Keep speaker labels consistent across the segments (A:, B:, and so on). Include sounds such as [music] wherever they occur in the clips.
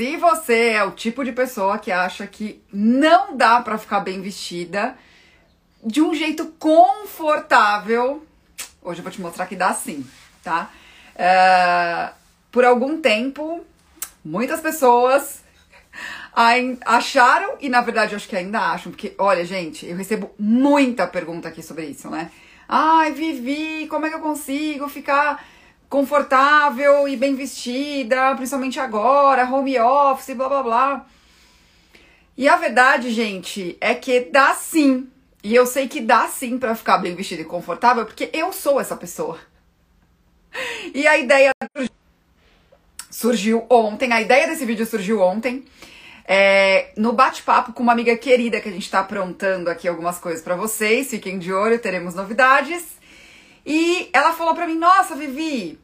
A: Se você é o tipo de pessoa que acha que não dá para ficar bem vestida de um jeito confortável, hoje eu vou te mostrar que dá sim, tá? É, por algum tempo, muitas pessoas acharam, e na verdade eu acho que ainda acham, porque olha, gente, eu recebo muita pergunta aqui sobre isso, né? Ai, Vivi, como é que eu consigo ficar confortável e bem vestida, principalmente agora, home office, blá blá blá. E a verdade, gente, é que dá sim. E eu sei que dá sim para ficar bem vestida e confortável, porque eu sou essa pessoa. [laughs] E a ideia surgiu ontem, a ideia desse vídeo surgiu ontem. É, no bate-papo com uma amiga querida que a gente está aprontando aqui algumas coisas para vocês, fiquem de olho, teremos novidades. E ela falou para mim: Nossa, Vivi,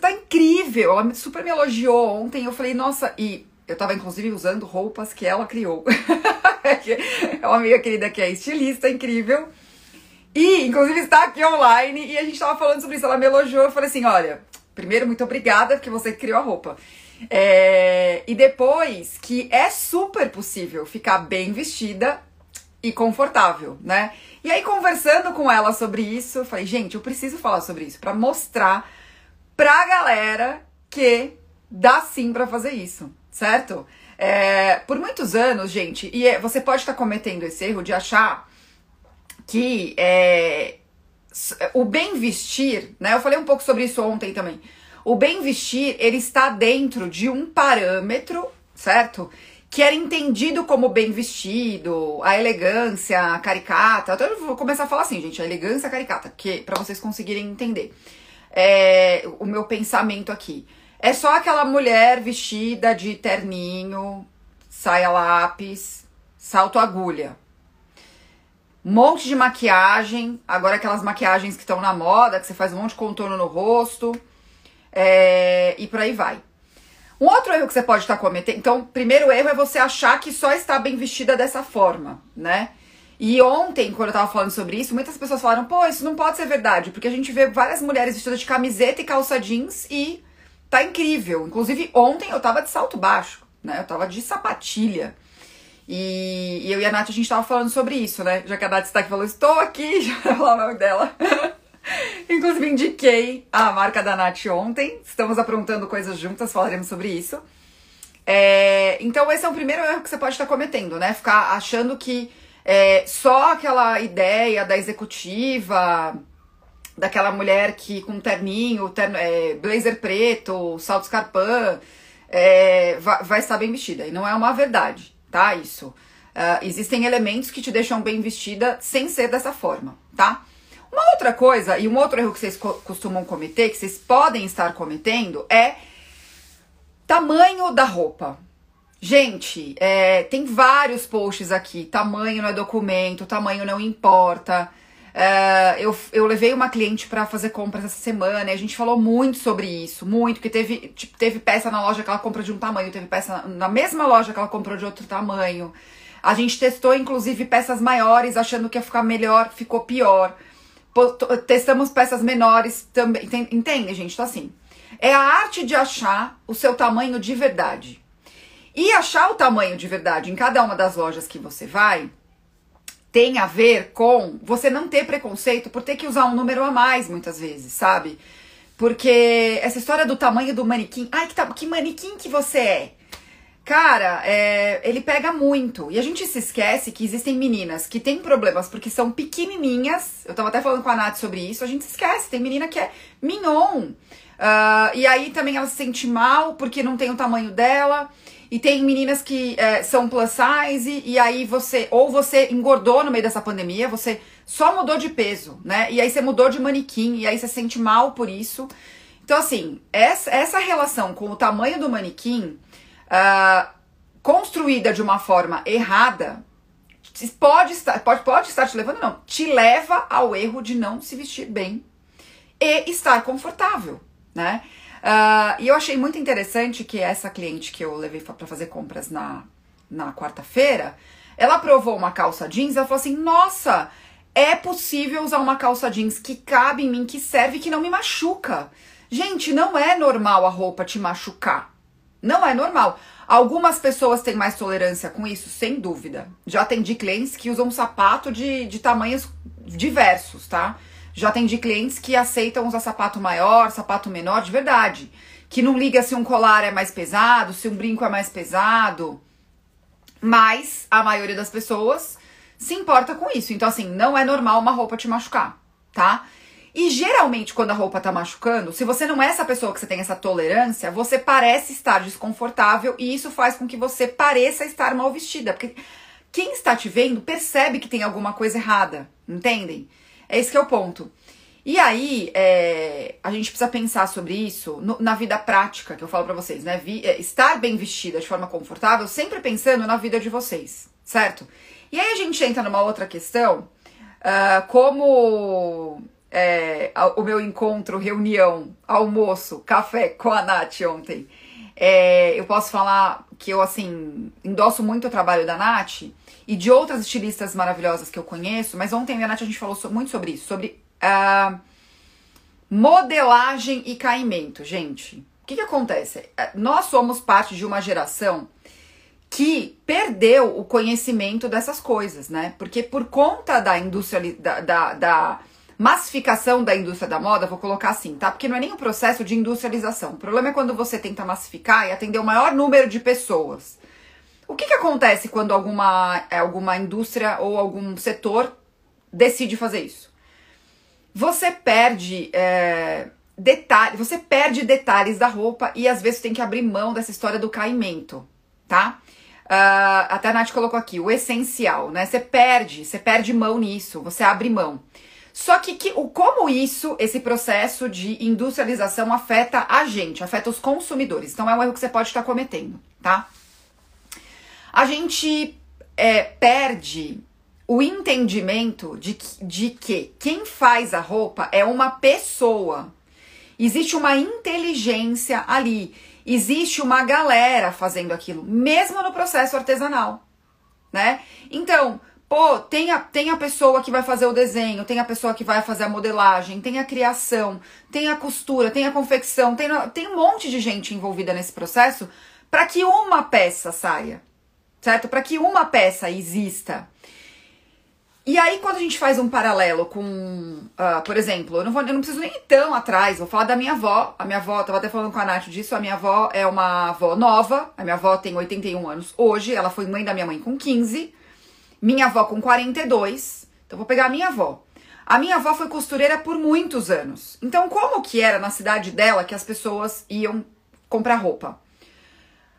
A: tá incrível. Ela super me elogiou ontem. Eu falei: Nossa, e eu tava inclusive usando roupas que ela criou. [laughs] é uma amiga querida que é estilista, incrível. E, inclusive, está aqui online e a gente tava falando sobre isso. Ela me elogiou. Eu falei assim: Olha, primeiro, muito obrigada porque você criou a roupa. É, e depois que é super possível ficar bem vestida e confortável, né? E aí, conversando com ela sobre isso, eu falei, gente, eu preciso falar sobre isso para mostrar pra galera que dá sim para fazer isso, certo? É, por muitos anos, gente, e é, você pode estar tá cometendo esse erro de achar que é, o bem vestir, né? Eu falei um pouco sobre isso ontem também o bem vestir, ele está dentro de um parâmetro, certo? Que era entendido como bem vestido, a elegância caricata. Então eu vou começar a falar assim, gente, a elegância caricata, que para vocês conseguirem entender. É, o meu pensamento aqui. É só aquela mulher vestida de terninho, saia lápis, salto agulha. Um monte de maquiagem, agora aquelas maquiagens que estão na moda, que você faz um monte de contorno no rosto é, e por aí vai. Um outro erro que você pode estar cometendo. Então, primeiro erro é você achar que só está bem vestida dessa forma, né? E ontem, quando eu tava falando sobre isso, muitas pessoas falaram: pô, isso não pode ser verdade, porque a gente vê várias mulheres vestidas de camiseta e calça jeans e tá incrível. Inclusive, ontem eu tava de salto baixo, né? Eu tava de sapatilha. E, e eu e a Nath, a gente tava falando sobre isso, né? Já que a Nath está aqui falou: estou aqui, [laughs] já falar o nome dela. [laughs] Inclusive, indiquei a marca da Nath ontem. Estamos aprontando coisas juntas, falaremos sobre isso. É, então, esse é o primeiro erro que você pode estar cometendo, né? Ficar achando que é, só aquela ideia da executiva, daquela mulher que com terninho, terno, é, blazer preto, salto escarpã, é, vai, vai, estar bem vestida. E não é uma verdade, tá? Isso. Uh, existem elementos que te deixam bem vestida sem ser dessa forma, tá? Uma outra coisa, e um outro erro que vocês costumam cometer, que vocês podem estar cometendo, é tamanho da roupa. Gente, é, tem vários posts aqui. Tamanho não é documento, tamanho não importa. É, eu, eu levei uma cliente para fazer compras essa semana e a gente falou muito sobre isso, muito, porque teve, tipo, teve peça na loja que ela compra de um tamanho, teve peça na mesma loja que ela comprou de outro tamanho. A gente testou, inclusive, peças maiores, achando que ia ficar melhor, ficou pior testamos peças menores também. Entende, gente? Então, assim, é a arte de achar o seu tamanho de verdade. E achar o tamanho de verdade em cada uma das lojas que você vai tem a ver com você não ter preconceito por ter que usar um número a mais muitas vezes, sabe? Porque essa história do tamanho do manequim, ai que, que manequim que você é? Cara, é, ele pega muito. E a gente se esquece que existem meninas que têm problemas porque são pequenininhas. Eu tava até falando com a Nath sobre isso. A gente se esquece. Tem menina que é mignon. Uh, e aí também ela se sente mal porque não tem o tamanho dela. E tem meninas que é, são plus size. E aí você, ou você engordou no meio dessa pandemia, você só mudou de peso, né? E aí você mudou de manequim. E aí você se sente mal por isso. Então, assim, essa, essa relação com o tamanho do manequim uh, construída de uma forma errada, pode estar, pode, pode estar te levando, não, te leva ao erro de não se vestir bem e estar confortável, né? Uh, e eu achei muito interessante que essa cliente que eu levei para fazer compras na, na quarta-feira, ela provou uma calça jeans, ela falou assim: Nossa, é possível usar uma calça jeans que cabe em mim, que serve, que não me machuca. Gente, não é normal a roupa te machucar Não é normal. Algumas pessoas têm mais tolerância com isso, sem dúvida. Já atendi clientes que usam sapato de, de tamanhos diversos, tá? Já atendi clientes que aceitam usar sapato maior, sapato menor, de verdade. Que não liga se um colar é mais pesado, se um brinco é mais pesado. Mas a maioria das pessoas se importa com isso. Então, assim, não é normal uma roupa te machucar, tá? E geralmente, quando a roupa tá machucando, se você não é essa pessoa que você tem essa tolerância, você parece estar desconfortável e isso faz com que você pareça estar mal vestida. Porque quem está te vendo percebe que tem alguma coisa errada, entendem? É esse que é o ponto. E aí, é, a gente precisa pensar sobre isso no, na vida prática, que eu falo para vocês, né? Vi, é, estar bem vestida de forma confortável, sempre pensando na vida de vocês, certo? E aí a gente entra numa outra questão, uh, como é, o meu encontro, reunião, almoço, café com a Nath ontem. É, eu posso falar que eu, assim, endosso muito o trabalho da Nath e de outras estilistas maravilhosas que eu conheço, mas ontem a Nath a gente falou muito sobre isso, sobre uh, modelagem e caimento, gente. O que, que acontece? É, nós somos parte de uma geração que perdeu o conhecimento dessas coisas, né? Porque por conta da indústria da, da, da, massificação da indústria da moda, vou colocar assim, tá? Porque não é nem um processo de industrialização. O problema é quando você tenta massificar e atender o maior número de pessoas. O que, que acontece quando alguma, é, alguma indústria ou algum setor decide fazer isso? Você perde é, detalhes, você perde detalhes da roupa e às vezes tem que abrir mão dessa história do caimento, tá? Uh, até a Nath colocou aqui, o essencial, né? Você perde, você perde mão nisso, você abre mão. Só que, que o, como isso, esse processo de industrialização afeta a gente, afeta os consumidores. Então é um erro que você pode estar cometendo, tá? A gente é, perde o entendimento de, de que quem faz a roupa é uma pessoa. Existe uma inteligência ali existe uma galera fazendo aquilo, mesmo no processo artesanal, né? Então, pô, tem a, tem a pessoa que vai fazer o desenho, tem a pessoa que vai fazer a modelagem, tem a criação, tem a costura, tem a confecção, tem, tem um monte de gente envolvida nesse processo para que uma peça saia, certo? Para que uma peça exista. E aí, quando a gente faz um paralelo com, uh, por exemplo, eu não, vou, eu não preciso nem ir tão atrás, vou falar da minha avó. A minha avó, tava até falando com a Nath disso, a minha avó é uma avó nova, a minha avó tem 81 anos hoje, ela foi mãe da minha mãe com 15, minha avó com 42, então vou pegar a minha avó. A minha avó foi costureira por muitos anos. Então, como que era na cidade dela que as pessoas iam comprar roupa?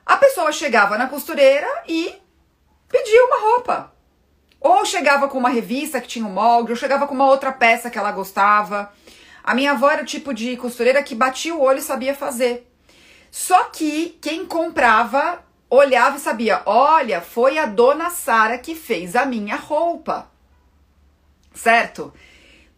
A: A pessoa chegava na costureira e pedia uma roupa. Ou chegava com uma revista que tinha um molde, ou chegava com uma outra peça que ela gostava. A minha avó era o tipo de costureira que batia o olho e sabia fazer. Só que quem comprava olhava e sabia: olha, foi a dona Sara que fez a minha roupa. Certo?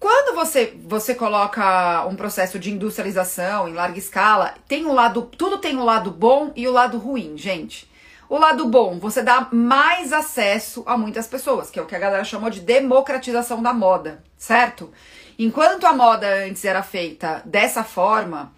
A: Quando você você coloca um processo de industrialização em larga escala, tem um lado, tudo tem um lado bom e o um lado ruim, gente. O lado bom, você dá mais acesso a muitas pessoas, que é o que a galera chamou de democratização da moda, certo? Enquanto a moda antes era feita dessa forma,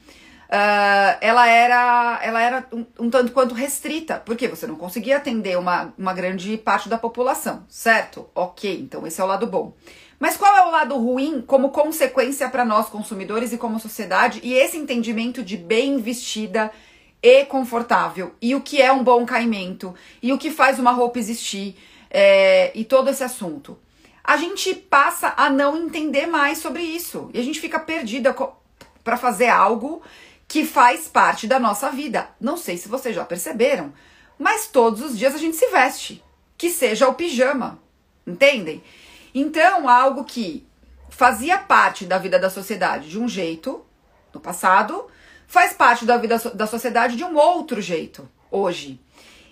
A: uh, ela era, ela era um, um, tanto quanto restrita, porque você não conseguia atender uma, uma grande parte da população, certo? Ok, então esse é o lado bom. Mas qual é o lado ruim como consequência para nós consumidores e como sociedade e esse entendimento de bem vestida e confortável, e o que é um bom caimento, e o que faz uma roupa existir, é, e todo esse assunto. A gente passa a não entender mais sobre isso, e a gente fica perdida para fazer algo que faz parte da nossa vida. Não sei se vocês já perceberam, mas todos os dias a gente se veste, que seja o pijama, entendem? Então, algo que fazia parte da vida da sociedade de um jeito no passado, faz parte da vida da sociedade de um outro jeito hoje.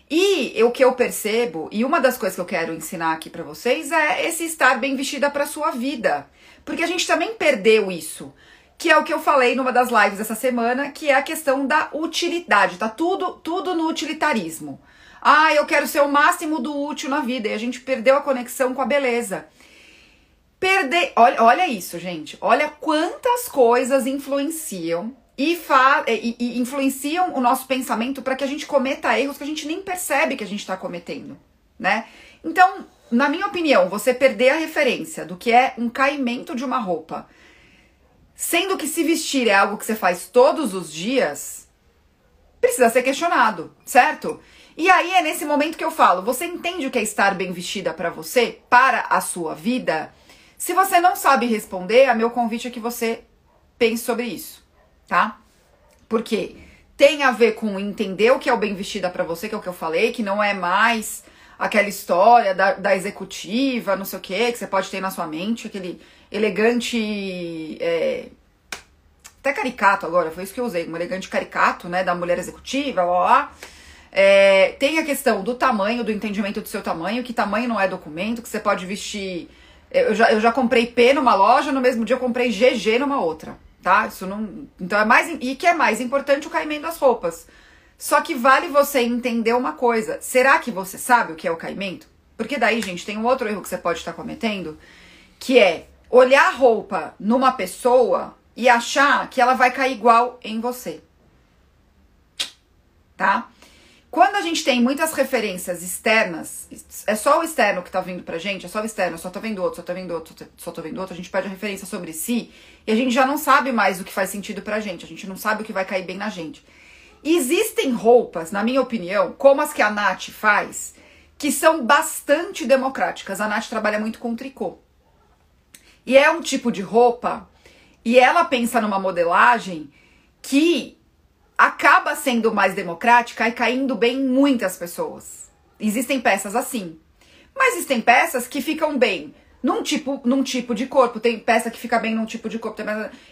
A: E o que eu percebo, e uma das coisas que eu quero ensinar aqui para vocês é esse estar bem vestida para sua vida. Porque a gente também perdeu isso, que é o que eu falei numa das lives essa semana, que é a questão da utilidade, tá tudo tudo no utilitarismo. Ah, eu quero ser o máximo do útil na vida, e a gente perdeu a conexão com a beleza. Perder, olha, olha isso, gente. Olha quantas coisas influenciam e, e, e influenciam o nosso pensamento para que a gente cometa erros que a gente nem percebe que a gente está cometendo, né? Então, na minha opinião, você perder a referência do que é um caimento de uma roupa, sendo que se vestir é algo que você faz todos os dias, precisa ser questionado, certo? E aí é nesse momento que eu falo, você entende o que é estar bem vestida para você, para a sua vida? Se você não sabe responder, a meu convite é que você pense sobre isso, tá? Porque tem a ver com entender o que é o bem vestida para você, que é o que eu falei, que não é mais aquela história da, da executiva, não sei o que, que você pode ter na sua mente, aquele elegante. É, até caricato agora, foi isso que eu usei, um elegante caricato, né, da mulher executiva, lá, lá. É, tem a questão do tamanho, do entendimento do seu tamanho, que tamanho não é documento, que você pode vestir. Eu já, eu já comprei P numa loja, no mesmo dia eu comprei GG numa outra, tá? Isso não. Então é mais. E que é mais importante o caimento das roupas. Só que vale você entender uma coisa. Será que você sabe o que é o caimento? Porque daí, gente, tem um outro erro que você pode estar cometendo, que é olhar a roupa numa pessoa e achar que ela vai cair igual em você. Tá? Quando a gente tem muitas referências externas, é só o externo que tá vindo pra gente, é só o externo, só tô vendo outro, só tô vendo outro, só tô vendo outro, a gente pede a referência sobre si e a gente já não sabe mais o que faz sentido pra gente, a gente não sabe o que vai cair bem na gente. Existem roupas, na minha opinião, como as que a Nath faz, que são bastante democráticas. A Nath trabalha muito com tricô. E é um tipo de roupa, e ela pensa numa modelagem que acaba sendo mais democrática e caindo bem em muitas pessoas. Existem peças assim. Mas existem peças que ficam bem num tipo, num tipo de corpo. Tem peça que fica bem num tipo de corpo.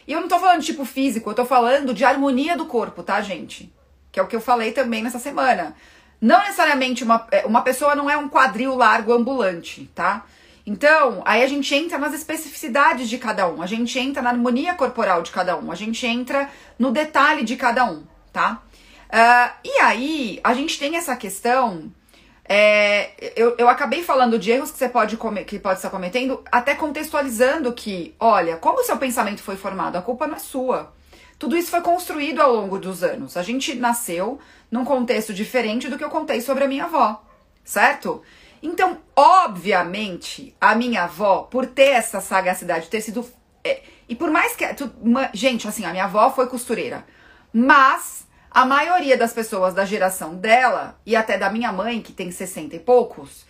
A: E eu não tô falando de tipo físico, eu tô falando de harmonia do corpo, tá, gente? Que é o que eu falei também nessa semana. Não necessariamente uma, é, uma pessoa não é um quadril largo ambulante, tá? Então, aí a gente entra nas especificidades de cada um, a gente entra na harmonia corporal de cada um, a gente entra no detalhe de cada um tá? Uh, e aí, a gente tem essa questão. É, eu, eu acabei falando de erros que você pode, que pode estar cometendo, até contextualizando que, olha, como o seu pensamento foi formado, a culpa não é sua. Tudo isso foi construído ao longo dos anos. A gente nasceu num contexto diferente do que eu contei sobre a minha avó, certo? Então, obviamente, a minha avó, por ter essa sagacidade, ter sido. É, e por mais que. Tu, uma, gente, assim, a minha avó foi costureira. Mas a maioria das pessoas da geração dela, e até da minha mãe, que tem 60 e poucos,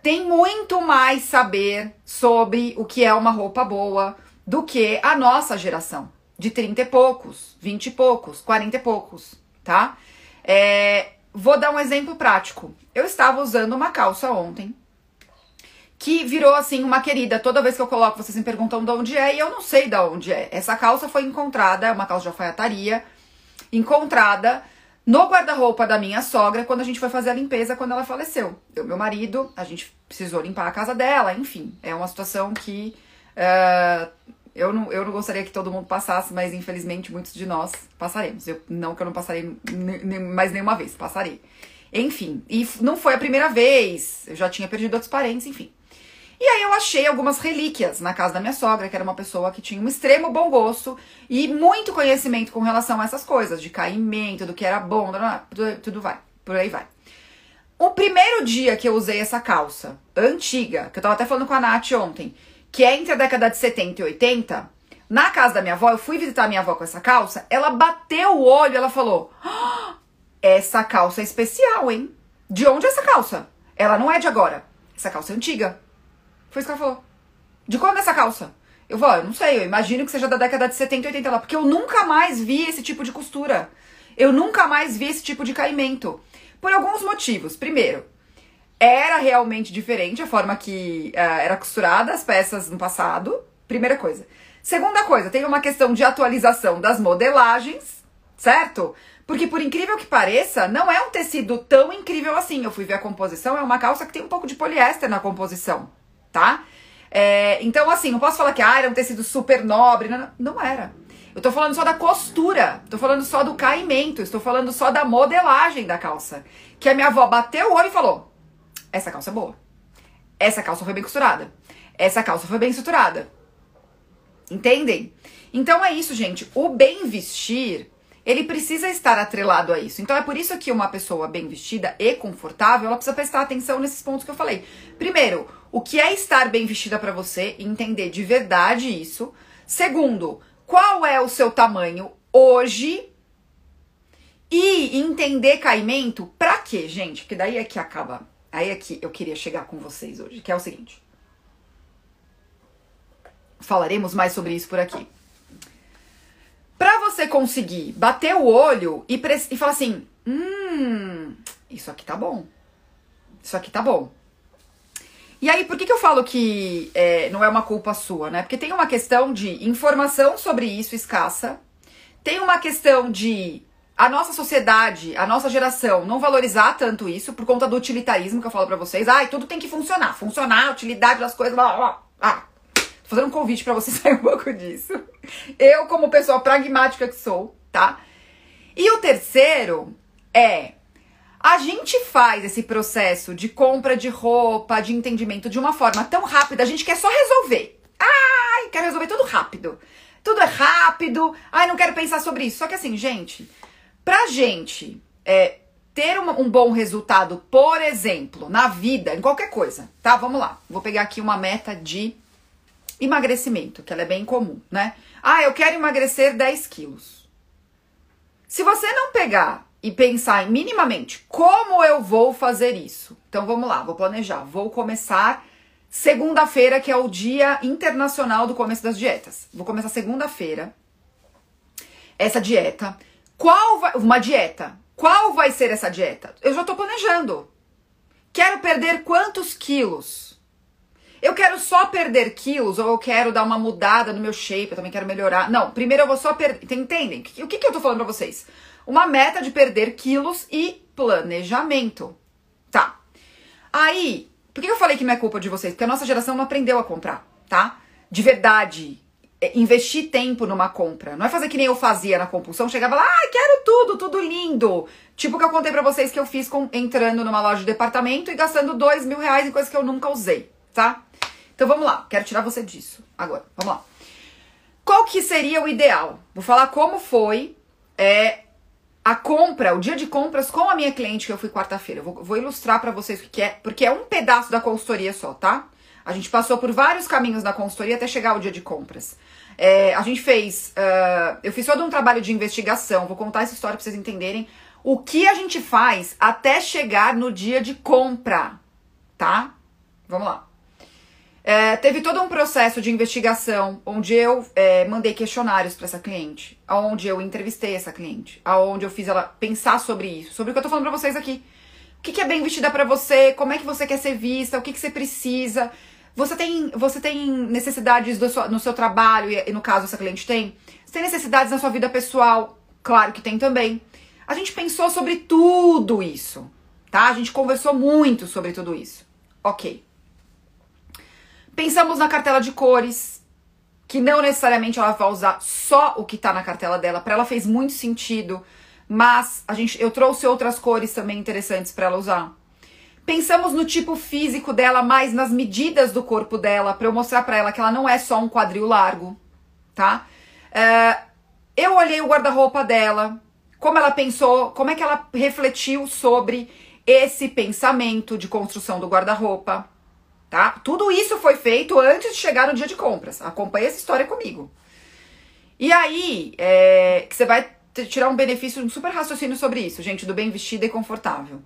A: tem muito mais saber sobre o que é uma roupa boa do que a nossa geração, de 30 e poucos, 20 e poucos, 40 e poucos, tá? É, vou dar um exemplo prático. Eu estava usando uma calça ontem que virou assim uma querida. Toda vez que eu coloco, vocês me perguntam de onde é e eu não sei de onde é. Essa calça foi encontrada, é uma calça de alfaiataria encontrada no guarda-roupa da minha sogra quando a gente foi fazer a limpeza quando ela faleceu. Eu, meu marido, a gente precisou limpar a casa dela, enfim, é uma situação que uh, eu, não, eu não gostaria que todo mundo passasse, mas infelizmente muitos de nós passaremos. Eu, não que eu não passarei mais nenhuma vez, passarei. Enfim, e não foi a primeira vez, eu já tinha perdido outros parentes, enfim. E aí eu achei algumas relíquias na casa da minha sogra, que era uma pessoa que tinha um extremo bom gosto e muito conhecimento com relação a essas coisas, de caimento, do que era bom, tudo, vai, por aí vai. O primeiro dia que eu usei essa calça, antiga, que eu tava até falando com a Nath ontem, que é entre a década de 70 e 80, na casa da minha avó, eu fui visitar minha avó com essa calça, ela bateu o olho, ela falou: ah, essa calça é especial, hein? De onde é essa calça? Ela não é de agora. Essa calça é antiga. Foi isso que ela falou. De quando é essa calça? Eu vou, eu não sei, eu imagino que seja da década de 70, 80 lá, porque eu nunca mais vi esse tipo de costura. Eu nunca mais vi esse tipo de caimento. Por alguns motivos. Primeiro, era realmente diferente a forma que uh, era costurada as peças no passado. Primeira coisa. Segunda coisa, tem uma questão de atualização das modelagens, certo? Porque por incrível que pareça, não é um tecido tão incrível assim. Eu fui ver a composição, é uma calça que tem um pouco de poliéster na composição tá? É, então, assim, não posso falar que ah, era um tecido super nobre. Não, não era. Eu tô falando só da costura, tô falando só do caimento, estou falando só da modelagem da calça. Que a minha avó bateu o olho e falou: essa calça é boa. Essa calça foi bem costurada. Essa calça foi bem estruturada. Entendem? Então é isso, gente. O bem vestir, ele precisa estar atrelado a isso. Então é por isso que uma pessoa bem vestida e confortável, ela precisa prestar atenção nesses pontos que eu falei. Primeiro, o que é estar bem vestida para você entender de verdade isso. Segundo, qual é o seu tamanho hoje e entender caimento pra quê, gente? Porque daí é que acaba. Aí é que eu queria chegar com vocês hoje, que é o seguinte. Falaremos mais sobre isso por aqui. Pra você conseguir bater o olho e, e falar assim: hum, isso aqui tá bom. Isso aqui tá bom. E aí, por que, que eu falo que é, não é uma culpa sua, né? Porque tem uma questão de informação sobre isso escassa, tem uma questão de a nossa sociedade, a nossa geração não valorizar tanto isso por conta do utilitarismo que eu falo para vocês. Ai, tudo tem que funcionar. Funcionar, utilidade das coisas, blá, blá, Ah, tô fazendo um convite para você [laughs] sair um pouco disso. Eu, como pessoa pragmática que sou, tá? E o terceiro é a gente faz esse processo de compra de roupa, de entendimento de uma forma tão rápida, a gente quer só resolver. Ai, quer resolver tudo rápido. Tudo é rápido. Ai, não quero pensar sobre isso. Só que assim, gente, Pra gente é, ter um bom resultado, por exemplo, na vida, em qualquer coisa, tá? Vamos lá. Vou pegar aqui uma meta de emagrecimento, que ela é bem comum, né? Ah, eu quero emagrecer 10 quilos. Se você não pegar e pensar minimamente como eu vou fazer isso, então vamos lá, vou planejar. Vou começar segunda-feira, que é o Dia Internacional do Começo das Dietas. Vou começar segunda-feira essa dieta. Qual vai, uma dieta? Qual vai ser essa dieta? Eu já estou planejando. Quero perder quantos quilos? Eu quero só perder quilos ou eu quero dar uma mudada no meu shape, eu também quero melhorar. Não, primeiro eu vou só perder. Entendem? O que, que eu tô falando pra vocês? Uma meta de perder quilos e planejamento. Tá. Aí, por que eu falei que não é culpa de vocês? Porque a nossa geração não aprendeu a comprar, tá? De verdade. É, investir tempo numa compra. Não é fazer que nem eu fazia na compulsão, chegava lá, ah, quero tudo, tudo lindo. Tipo que eu contei pra vocês que eu fiz com, entrando numa loja de departamento e gastando dois mil reais em coisas que eu nunca usei, tá? Então vamos lá, quero tirar você disso agora. Vamos lá. Qual que seria o ideal? Vou falar como foi é, a compra, o dia de compras com a minha cliente que eu fui quarta-feira. Vou, vou, ilustrar para vocês o que é, porque é um pedaço da consultoria só, tá? A gente passou por vários caminhos na consultoria até chegar ao dia de compras. É, a gente fez. Uh, eu fiz todo um trabalho de investigação, vou contar essa história pra vocês entenderem o que a gente faz até chegar no dia de compra, tá? Vamos lá. É, teve todo um processo de investigação onde eu é, mandei questionários para essa cliente, onde eu entrevistei essa cliente, aonde eu fiz ela pensar sobre isso, sobre o que eu tô falando para vocês aqui. O que, que é bem vestida para você? Como é que você quer ser vista? O que, que você precisa? Você tem, você tem necessidades no seu trabalho, e, no caso essa cliente tem? Você tem necessidades na sua vida pessoal? Claro que tem também. A gente pensou sobre tudo isso, tá? A gente conversou muito sobre tudo isso. Ok. Pensamos na cartela de cores, que não necessariamente ela vai usar só o que tá na cartela dela. Para ela fez muito sentido, mas a gente, eu trouxe outras cores também interessantes para ela usar. Pensamos no tipo físico dela, mais nas medidas do corpo dela, para eu mostrar para ela que ela não é só um quadril largo, tá? Uh, eu olhei o guarda-roupa dela, como ela pensou, como é que ela refletiu sobre esse pensamento de construção do guarda-roupa, tá? Tudo isso foi feito antes de chegar no dia de compras. Acompanhe essa história comigo. E aí, é, que você vai tirar um benefício, um super raciocínio sobre isso, gente, do bem vestida e confortável.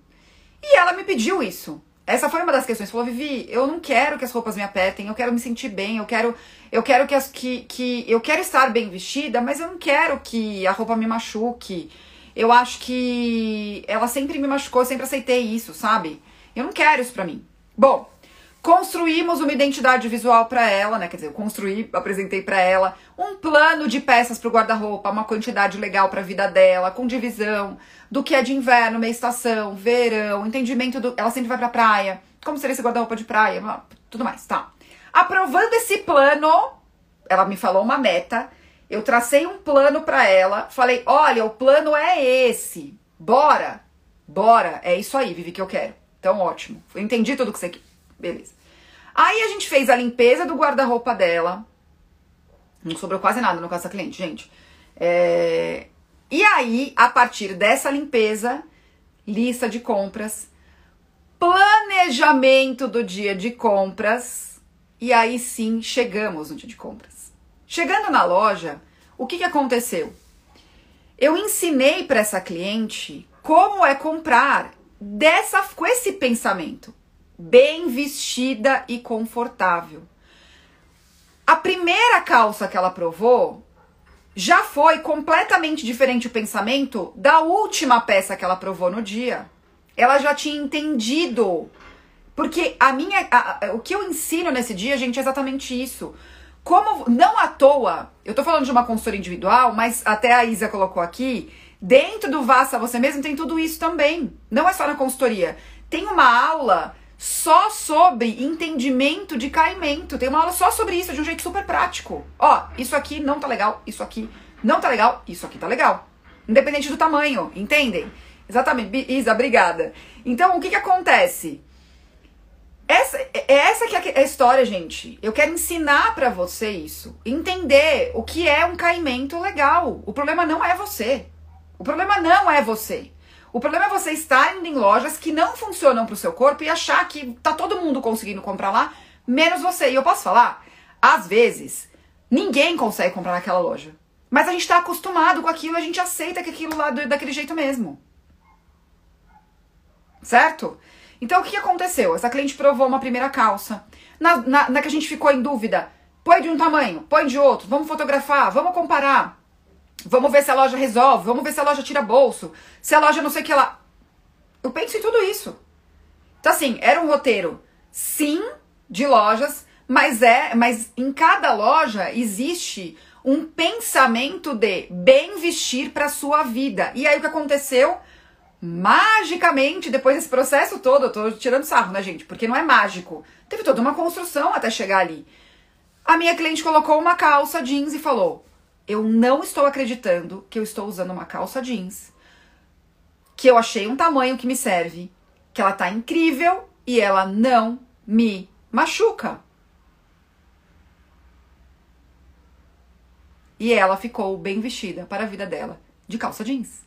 A: E ela me pediu isso. Essa foi uma das questões. Falou, Vivi, eu não quero que as roupas me apertem, eu quero me sentir bem, eu quero, eu quero que, as, que, que eu quero estar bem vestida, mas eu não quero que a roupa me machuque. Eu acho que ela sempre me machucou, eu sempre aceitei isso, sabe? Eu não quero isso pra mim. Bom, Construímos uma identidade visual para ela, né? Quer dizer, eu construí, apresentei para ela um plano de peças para o guarda-roupa, uma quantidade legal para a vida dela, com divisão do que é de inverno, meia estação, verão, entendimento do. Ela sempre vai pra praia, como seria esse guarda-roupa de praia, tudo mais, tá. Aprovando esse plano, ela me falou uma meta, eu tracei um plano para ela, falei: olha, o plano é esse, bora, bora, é isso aí, Vivi, que eu quero. Então, ótimo, entendi tudo que você. Beleza. Aí a gente fez a limpeza do guarda-roupa dela. Não sobrou quase nada no caso da cliente, gente. É... E aí, a partir dessa limpeza, lista de compras, planejamento do dia de compras, e aí sim chegamos no dia de compras. Chegando na loja, o que, que aconteceu? Eu ensinei para essa cliente como é comprar dessa com esse pensamento, bem vestida e confortável. A primeira calça que ela provou já foi completamente diferente o pensamento da última peça que ela provou no dia. Ela já tinha entendido. Porque a minha. A, o que eu ensino nesse dia, gente, é exatamente isso. Como não à toa, eu tô falando de uma consultoria individual, mas até a Isa colocou aqui, dentro do Vassa Você Mesmo tem tudo isso também. Não é só na consultoria. Tem uma aula só sobre entendimento de caimento. Tem uma aula só sobre isso, de um jeito super prático. Ó, isso aqui não tá legal, isso aqui não tá legal, isso aqui tá legal. Independente do tamanho, entendem? Exatamente. Isa, obrigada. Então, o que que acontece? Essa, é essa que é a história, gente. Eu quero ensinar para você isso. Entender o que é um caimento legal. O problema não é você. O problema não é você. O problema é você estar indo em lojas que não funcionam pro seu corpo e achar que tá todo mundo conseguindo comprar lá, menos você. E eu posso falar, às vezes, ninguém consegue comprar naquela loja. Mas a gente tá acostumado com aquilo, a gente aceita que aquilo lá é daquele jeito mesmo. Certo? Então, o que aconteceu? Essa cliente provou uma primeira calça. Na, na, na que a gente ficou em dúvida, põe de um tamanho, põe de outro, vamos fotografar, vamos comparar. Vamos ver se a loja resolve, vamos ver se a loja tira bolso, se a loja não sei o que lá. Eu penso em tudo isso. Então, assim, era um roteiro, sim, de lojas, mas é, mas em cada loja existe um pensamento de bem vestir para sua vida. E aí o que aconteceu? magicamente, depois desse processo todo, eu tô tirando sarro, né, gente? Porque não é mágico. Teve toda uma construção até chegar ali. A minha cliente colocou uma calça jeans e falou: Eu não estou acreditando que eu estou usando uma calça jeans, que eu achei um tamanho que me serve, que ela tá incrível e ela não me machuca. E ela ficou bem vestida para a vida dela de calça jeans.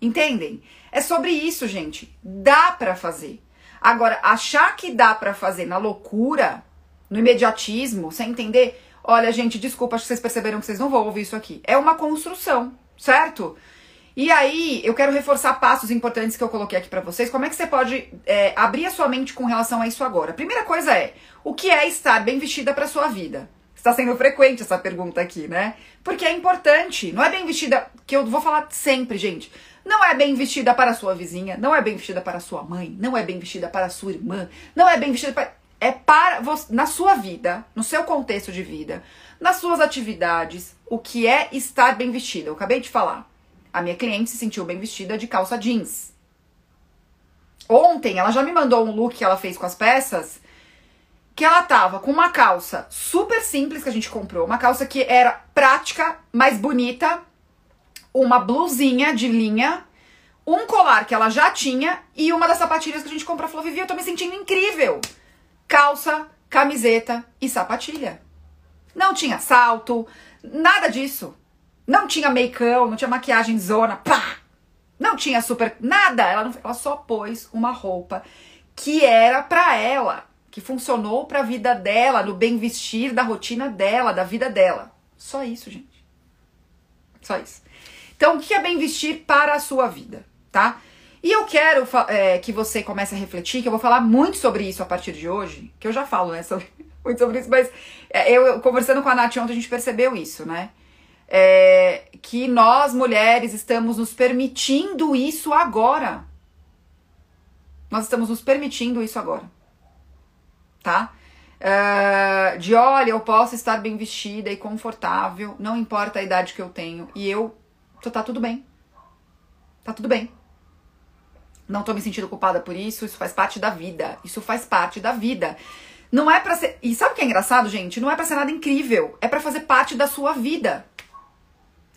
A: Entendem? É sobre isso, gente. Dá para fazer. Agora, achar que dá para fazer na loucura, no imediatismo, sem entender, olha, gente, desculpa, acho que vocês perceberam que vocês não vão ouvir isso aqui. É uma construção, certo? E aí, eu quero reforçar passos importantes que eu coloquei aqui para vocês. Como é que você pode é, abrir a sua mente com relação a isso agora? Primeira coisa é, o que é estar bem vestida para sua vida? Está sendo frequente essa pergunta aqui, né? Porque é importante. Não é bem vestida, que eu vou falar sempre, gente. Não é bem vestida para sua vizinha, não é bem vestida para sua mãe, não é bem vestida para sua irmã, não é bem vestida para. É para você, na sua vida, no seu contexto de vida, nas suas atividades, o que é estar bem vestida. Eu acabei de falar. A minha cliente se sentiu bem vestida de calça jeans. Ontem ela já me mandou um look que ela fez com as peças que ela tava com uma calça super simples que a gente comprou, uma calça que era prática, mais bonita, uma blusinha de linha, um colar que ela já tinha e uma das sapatilhas que a gente comprou. Falou, Vivi, eu tô me sentindo incrível. Calça, camiseta e sapatilha. Não tinha salto, nada disso. Não tinha make-up, não tinha maquiagem zona, pá! Não tinha super. Nada. Ela, não, ela só pôs uma roupa que era pra ela, que funcionou pra vida dela, no bem vestir da rotina dela, da vida dela. Só isso, gente. Só isso. Então, o que é bem vestir para a sua vida, tá? E eu quero é, que você comece a refletir, que eu vou falar muito sobre isso a partir de hoje, que eu já falo, né, sobre, [laughs] muito sobre isso, mas é, eu, conversando com a Nath ontem, a gente percebeu isso, né? É, que nós, mulheres, estamos nos permitindo isso agora. Nós estamos nos permitindo isso agora, tá? Uh, de olha, eu posso estar bem vestida e confortável, não importa a idade que eu tenho, e eu então tá tudo bem. Tá tudo bem. Não tô me sentindo culpada por isso, isso faz parte da vida. Isso faz parte da vida. Não é para ser. E sabe o que é engraçado, gente? Não é para ser nada incrível. É para fazer parte da sua vida.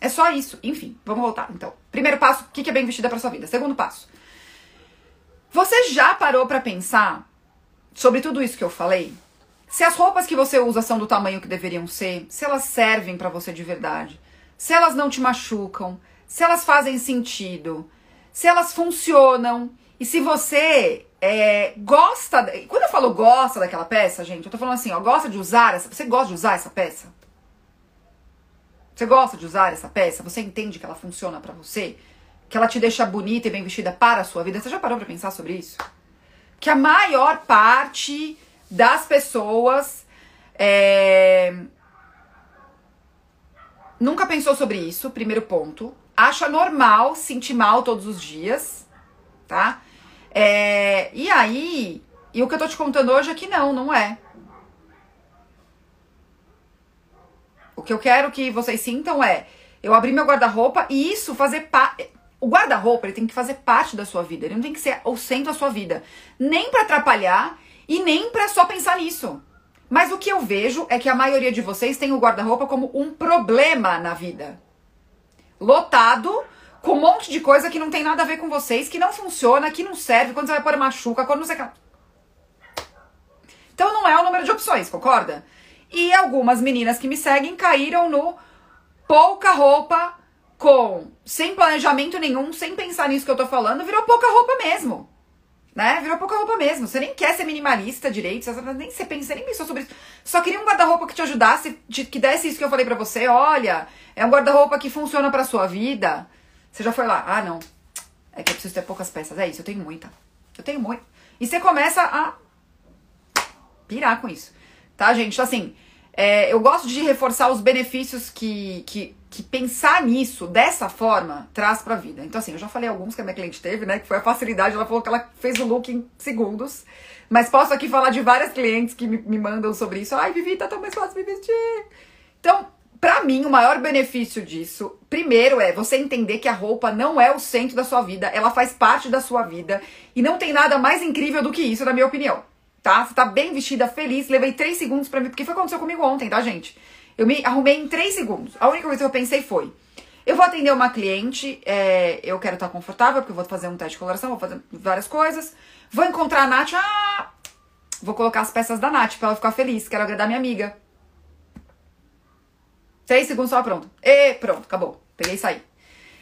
A: É só isso. Enfim, vamos voltar. Então, primeiro passo, o que é bem vestida para sua vida? Segundo passo. Você já parou para pensar sobre tudo isso que eu falei? se as roupas que você usa são do tamanho que deveriam ser, se elas servem para você de verdade, se elas não te machucam, se elas fazem sentido, se elas funcionam e se você é, gosta. Quando eu falo gosta daquela peça, gente, eu tô falando assim, ó, gosta de usar essa. Você gosta de usar essa peça? Você gosta de usar essa peça? Você entende que ela funciona para você? Que ela te deixa bonita e bem vestida para a sua vida? Você já parou pra pensar sobre isso? Que a maior parte das pessoas é, nunca pensou sobre isso, primeiro ponto. Acha normal sentir mal todos os dias, tá? É, e aí, e o que eu tô te contando hoje é que não, não é. O que eu quero que vocês sintam é eu abrir meu guarda-roupa e isso fazer parte. O guarda-roupa ele tem que fazer parte da sua vida, ele não tem que ser o centro da sua vida, nem para atrapalhar e nem para só pensar nisso. Mas o que eu vejo é que a maioria de vocês tem o guarda-roupa como um problema na vida. Lotado com um monte de coisa que não tem nada a ver com vocês, que não funciona, que não serve, quando você vai pôr machuca, quando você Então não é o número de opções, concorda? E algumas meninas que me seguem caíram no pouca roupa com sem planejamento nenhum, sem pensar nisso que eu tô falando, virou pouca roupa mesmo. Né? Virou pouca roupa mesmo. Você nem quer ser minimalista direito, você nem você pensa, nem pensou sobre isso. Só queria um guarda-roupa que te ajudasse, que desse isso que eu falei para você. Olha, é um guarda-roupa que funciona para sua vida. Você já foi lá, ah, não. É que eu preciso ter poucas peças. É isso, eu tenho muita. Eu tenho muito. E você começa a pirar com isso. Tá, gente? Então, assim, é, eu gosto de reforçar os benefícios que, que, que pensar nisso, dessa forma, traz pra vida. Então, assim, eu já falei alguns que a minha cliente teve, né? Que foi a facilidade. Ela falou que ela fez o look em segundos. Mas posso aqui falar de várias clientes que me, me mandam sobre isso. Ai, Vivi, tá tão mais fácil me vestir. Então, para mim, o maior benefício disso, primeiro, é você entender que a roupa não é o centro da sua vida, ela faz parte da sua vida e não tem nada mais incrível do que isso, na minha opinião. Tá? Você tá bem vestida, feliz, levei três segundos para mim, porque foi o que aconteceu comigo ontem, tá, gente? Eu me arrumei em três segundos. A única coisa que eu pensei foi: eu vou atender uma cliente, é, eu quero estar confortável, porque eu vou fazer um teste de coloração, vou fazer várias coisas. Vou encontrar a Nath, ah, vou colocar as peças da Nath pra ela ficar feliz, quero agradar minha amiga. Três segundos só, pronto. E pronto, acabou. Peguei e saí.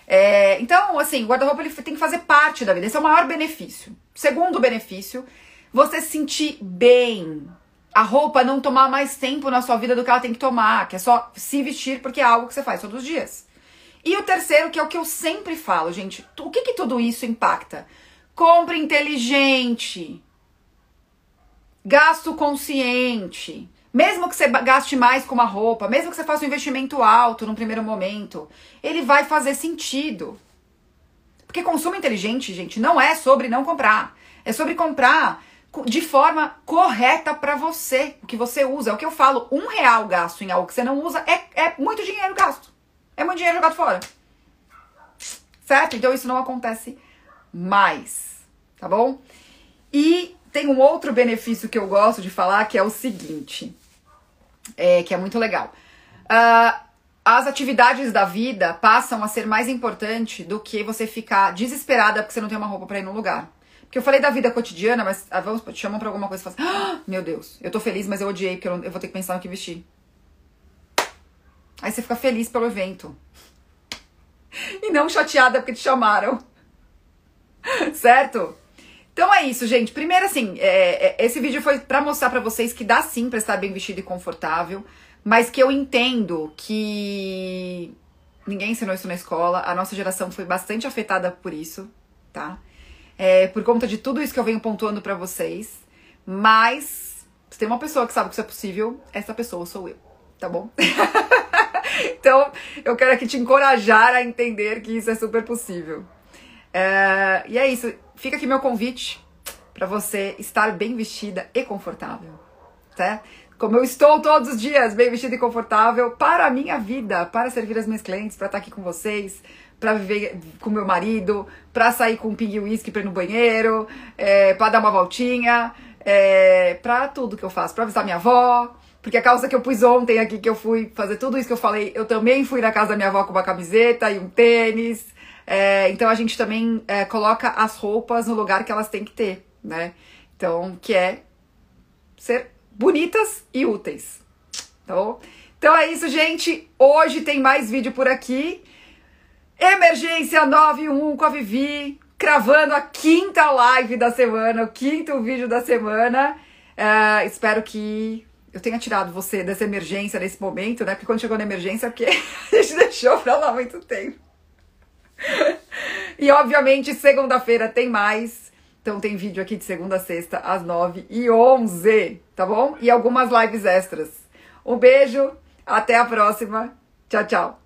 A: É, então, assim, o guarda-roupa ele tem que fazer parte da vida. Esse é o maior benefício. Segundo benefício, você se sentir bem. A roupa não tomar mais tempo na sua vida do que ela tem que tomar, que é só se vestir porque é algo que você faz todos os dias. E o terceiro, que é o que eu sempre falo, gente, o que que tudo isso impacta? Compra inteligente, gasto consciente, mesmo que você gaste mais com uma roupa, mesmo que você faça um investimento alto no primeiro momento, ele vai fazer sentido. Porque consumo inteligente, gente, não é sobre não comprar. É sobre comprar de forma correta para você, o que você usa. É o que eu falo, um real gasto em algo que você não usa é, é muito dinheiro gasto. É muito dinheiro jogado fora. Certo? Então isso não acontece mais. Tá bom? E tem um outro benefício que eu gosto de falar que é o seguinte é, que é muito legal. Uh, as atividades da vida passam a ser mais importante do que você ficar desesperada porque você não tem uma roupa para ir no lugar. Porque eu falei da vida cotidiana, mas ah, vamos, te chamam pra alguma coisa e falam assim, ah, meu Deus, eu tô feliz, mas eu odiei porque eu, eu vou ter que pensar no que vestir. Aí você fica feliz pelo evento. E não chateada porque te chamaram. certo? Então é isso, gente. Primeiro, assim, é, é, esse vídeo foi para mostrar para vocês que dá sim pra estar bem vestido e confortável, mas que eu entendo que ninguém ensinou isso na escola. A nossa geração foi bastante afetada por isso, tá? É, por conta de tudo isso que eu venho pontuando para vocês. Mas, se tem uma pessoa que sabe que isso é possível, essa pessoa sou eu, tá bom? [laughs] então, eu quero aqui te encorajar a entender que isso é super possível. É, e é isso. Fica aqui meu convite para você estar bem vestida e confortável, tá? Como eu estou todos os dias bem vestida e confortável para a minha vida, para servir as minhas clientes, para estar aqui com vocês, para viver com meu marido, para sair com um ping whisky para ir no banheiro, é, para dar uma voltinha, é, para tudo que eu faço, para avisar minha avó, porque a calça que eu pus ontem aqui, que eu fui fazer tudo isso que eu falei, eu também fui na casa da minha avó com uma camiseta e um tênis. É, então a gente também coloca as roupas no lugar que elas têm que ter, né? Então, que é ser bonitas e úteis. Tá bom? Então é isso, gente. Hoje tem mais vídeo por aqui. Emergência 91 com a Vivi, cravando a quinta live da semana, o quinto vídeo da semana. Uh, espero que eu tenha tirado você dessa emergência nesse momento, né? Porque quando chegou na emergência, porque [laughs] a gente deixou pra lá muito tempo. e obviamente, segunda-feira tem mais. Então tem vídeo aqui de segunda a sexta, às 9 e 11, tá bom? E algumas lives extras. Um beijo, até a próxima. Tchau, tchau.